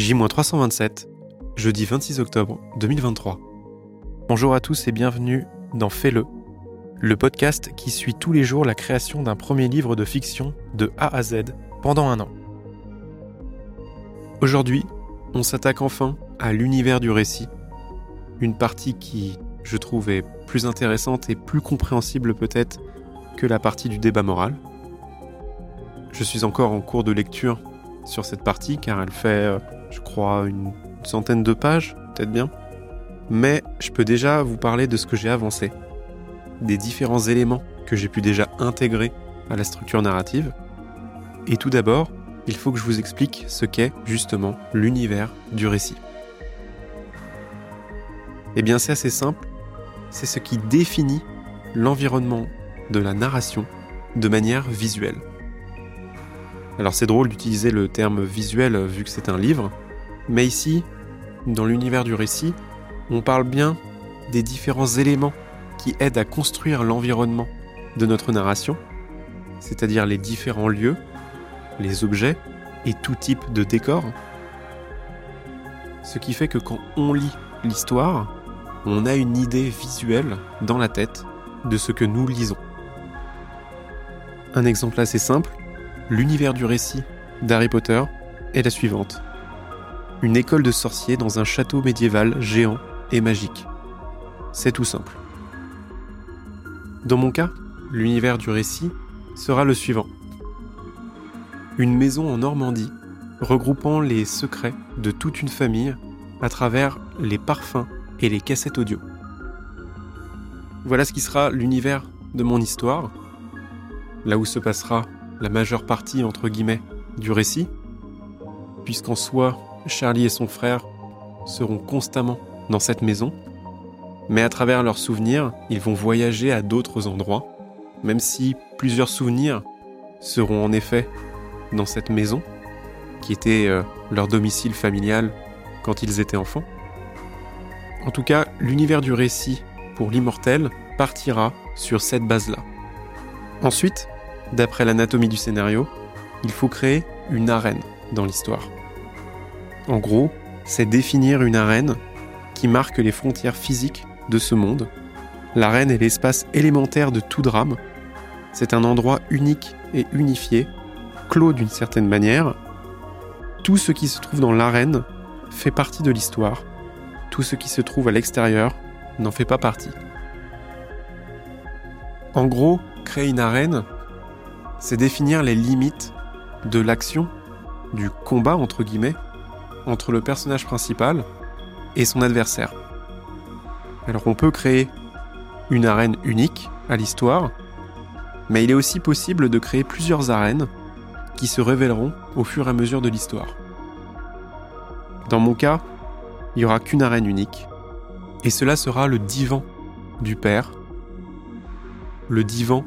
J-327, jeudi 26 octobre 2023. Bonjour à tous et bienvenue dans Fais-le, le podcast qui suit tous les jours la création d'un premier livre de fiction de A à Z pendant un an. Aujourd'hui, on s'attaque enfin à l'univers du récit, une partie qui, je trouve, est plus intéressante et plus compréhensible peut-être que la partie du débat moral. Je suis encore en cours de lecture sur cette partie car elle fait, euh, je crois, une centaine de pages, peut-être bien. Mais je peux déjà vous parler de ce que j'ai avancé, des différents éléments que j'ai pu déjà intégrer à la structure narrative. Et tout d'abord, il faut que je vous explique ce qu'est justement l'univers du récit. Eh bien c'est assez simple, c'est ce qui définit l'environnement de la narration de manière visuelle. Alors c'est drôle d'utiliser le terme visuel vu que c'est un livre, mais ici, dans l'univers du récit, on parle bien des différents éléments qui aident à construire l'environnement de notre narration, c'est-à-dire les différents lieux, les objets et tout type de décor. Ce qui fait que quand on lit l'histoire, on a une idée visuelle dans la tête de ce que nous lisons. Un exemple assez simple, l'univers du récit d'Harry Potter est la suivante. Une école de sorciers dans un château médiéval géant et magique. C'est tout simple. Dans mon cas, l'univers du récit sera le suivant. Une maison en Normandie regroupant les secrets de toute une famille à travers les parfums et les cassettes audio. Voilà ce qui sera l'univers de mon histoire, là où se passera la majeure partie, entre guillemets, du récit, puisqu'en soi, Charlie et son frère seront constamment dans cette maison, mais à travers leurs souvenirs, ils vont voyager à d'autres endroits, même si plusieurs souvenirs seront en effet dans cette maison, qui était euh, leur domicile familial quand ils étaient enfants. En tout cas, l'univers du récit pour l'immortel partira sur cette base-là. Ensuite, d'après l'anatomie du scénario, il faut créer une arène dans l'histoire. En gros, c'est définir une arène qui marque les frontières physiques de ce monde. L'arène est l'espace élémentaire de tout drame. C'est un endroit unique et unifié, clos d'une certaine manière. Tout ce qui se trouve dans l'arène fait partie de l'histoire. Tout ce qui se trouve à l'extérieur n'en fait pas partie. En gros, créer une arène, c'est définir les limites de l'action, du combat entre guillemets, entre le personnage principal et son adversaire. Alors on peut créer une arène unique à l'histoire, mais il est aussi possible de créer plusieurs arènes qui se révéleront au fur et à mesure de l'histoire. Dans mon cas, il n'y aura qu'une arène unique, et cela sera le divan du père, le divan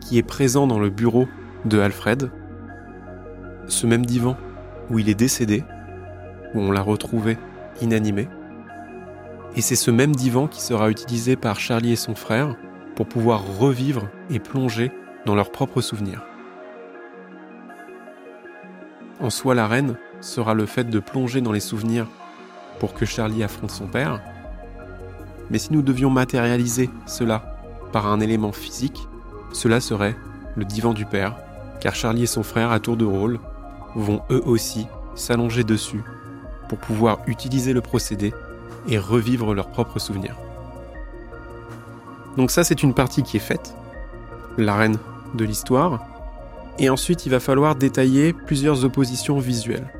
qui est présent dans le bureau de Alfred, ce même divan où il est décédé, où on l'a retrouvé inanimé. Et c'est ce même divan qui sera utilisé par Charlie et son frère pour pouvoir revivre et plonger dans leurs propres souvenirs. En soi, la reine sera le fait de plonger dans les souvenirs pour que Charlie affronte son père. Mais si nous devions matérialiser cela par un élément physique, cela serait le divan du père, car Charlie et son frère, à tour de rôle, vont eux aussi s'allonger dessus pour pouvoir utiliser le procédé et revivre leurs propres souvenirs. Donc ça c'est une partie qui est faite, l'arène de l'histoire, et ensuite il va falloir détailler plusieurs oppositions visuelles.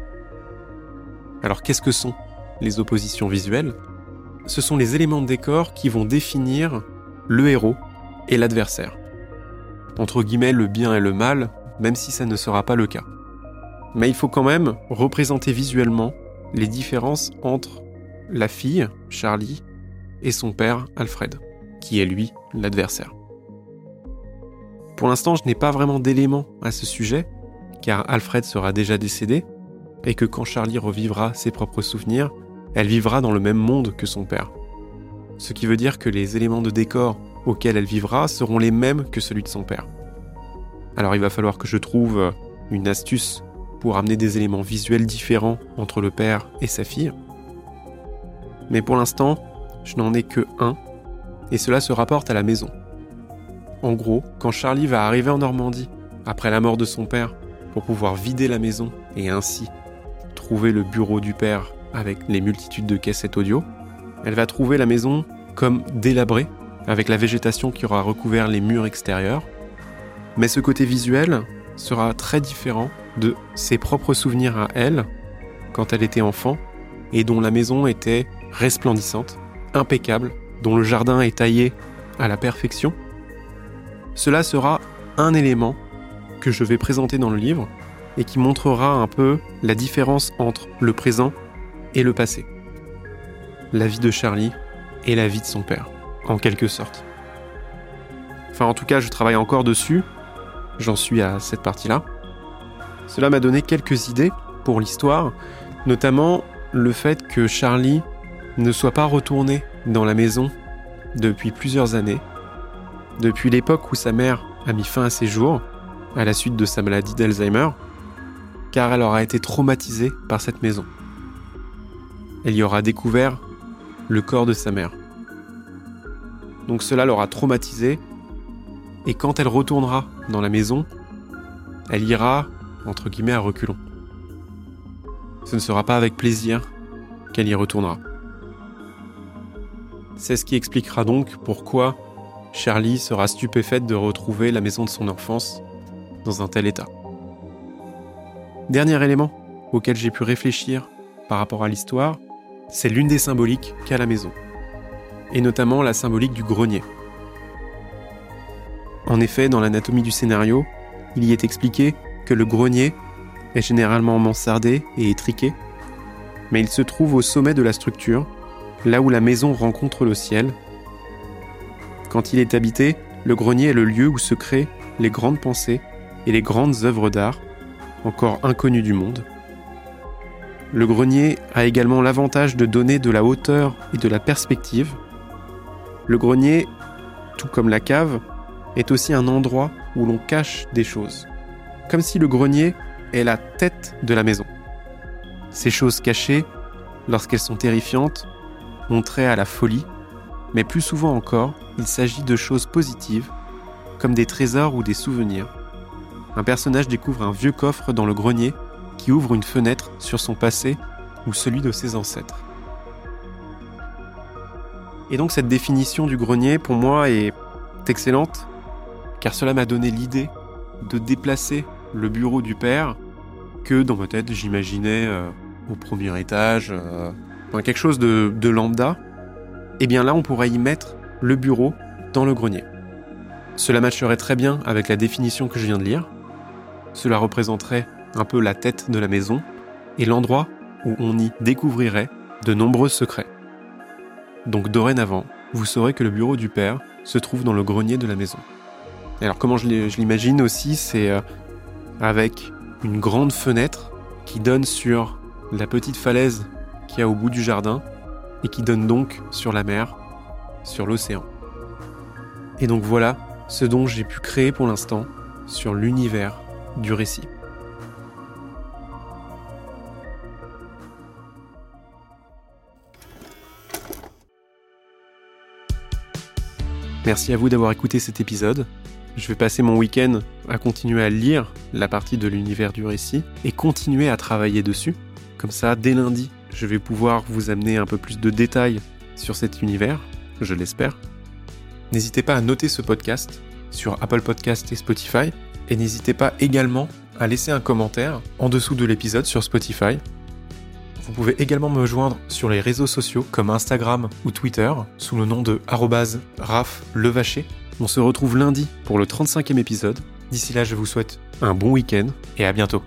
Alors qu'est-ce que sont les oppositions visuelles? Ce sont les éléments de décor qui vont définir le héros et l'adversaire. Entre guillemets le bien et le mal, même si ça ne sera pas le cas. Mais il faut quand même représenter visuellement les différences entre la fille, Charlie, et son père, Alfred, qui est lui l'adversaire. Pour l'instant, je n'ai pas vraiment d'éléments à ce sujet, car Alfred sera déjà décédé, et que quand Charlie revivra ses propres souvenirs, elle vivra dans le même monde que son père. Ce qui veut dire que les éléments de décor auxquels elle vivra seront les mêmes que celui de son père. Alors il va falloir que je trouve une astuce pour amener des éléments visuels différents entre le père et sa fille. Mais pour l'instant, je n'en ai que un, et cela se rapporte à la maison. En gros, quand Charlie va arriver en Normandie, après la mort de son père, pour pouvoir vider la maison et ainsi trouver le bureau du père avec les multitudes de cassettes audio, elle va trouver la maison comme délabrée, avec la végétation qui aura recouvert les murs extérieurs. Mais ce côté visuel sera très différent de ses propres souvenirs à elle, quand elle était enfant, et dont la maison était resplendissante, impeccable, dont le jardin est taillé à la perfection. Cela sera un élément que je vais présenter dans le livre et qui montrera un peu la différence entre le présent et le passé. La vie de Charlie et la vie de son père, en quelque sorte. Enfin, en tout cas, je travaille encore dessus. J'en suis à cette partie-là. Cela m'a donné quelques idées pour l'histoire, notamment le fait que Charlie ne soit pas retourné dans la maison depuis plusieurs années, depuis l'époque où sa mère a mis fin à ses jours, à la suite de sa maladie d'Alzheimer, car elle aura été traumatisée par cette maison. Elle y aura découvert le corps de sa mère. Donc cela l'aura traumatisée, et quand elle retournera dans la maison, elle ira, entre guillemets, à reculons. Ce ne sera pas avec plaisir qu'elle y retournera. C'est ce qui expliquera donc pourquoi Charlie sera stupéfaite de retrouver la maison de son enfance dans un tel état. Dernier élément auquel j'ai pu réfléchir par rapport à l'histoire, c'est l'une des symboliques qu'a la maison, et notamment la symbolique du grenier. En effet, dans l'anatomie du scénario, il y est expliqué que le grenier est généralement mansardé et étriqué, mais il se trouve au sommet de la structure, là où la maison rencontre le ciel. Quand il est habité, le grenier est le lieu où se créent les grandes pensées et les grandes œuvres d'art, encore inconnues du monde. Le grenier a également l'avantage de donner de la hauteur et de la perspective. Le grenier, tout comme la cave, est aussi un endroit où l'on cache des choses, comme si le grenier est la tête de la maison. Ces choses cachées, lorsqu'elles sont terrifiantes, ont trait à la folie, mais plus souvent encore, il s'agit de choses positives, comme des trésors ou des souvenirs. Un personnage découvre un vieux coffre dans le grenier qui ouvre une fenêtre sur son passé ou celui de ses ancêtres. Et donc cette définition du grenier, pour moi, est excellente, car cela m'a donné l'idée de déplacer le bureau du père que dans ma tête j'imaginais euh, au premier étage, euh, quelque chose de, lambda. Et bien là, on pourrait y mettre le bureau dans le grenier. Cela matcherait très bien avec la définition que je viens de lire. Cela représenterait un peu la tête de la maison et l'endroit où on y découvrirait de nombreux secrets. Donc dorénavant, vous saurez que le bureau du père se trouve dans le grenier de la maison. alors comment je l'imagine aussi, c'est euh, avec une grande fenêtre qui donne sur la petite falaise qui a au bout du jardin et qui donne donc sur la mer, sur l'océan. Et donc voilà ce dont j'ai pu créer pour l'instant sur l'univers du récit. Merci à vous d'avoir écouté cet épisode. Je vais passer mon week-end à continuer à lire la partie de l'univers du récit et continuer à travailler dessus. Comme ça, dès lundi, je vais pouvoir vous amener un peu plus de détails sur cet univers, je l'espère. N'hésitez pas à noter ce podcast sur Apple Podcast et Spotify. Et n'hésitez pas également à laisser un commentaire en dessous de l'épisode sur Spotify. Vous pouvez également me joindre sur les réseaux sociaux comme Instagram ou Twitter sous le nom de @raflevacher. On se retrouve lundi pour le 35e épisode. D'ici là, je vous souhaite un bon week-end et à bientôt.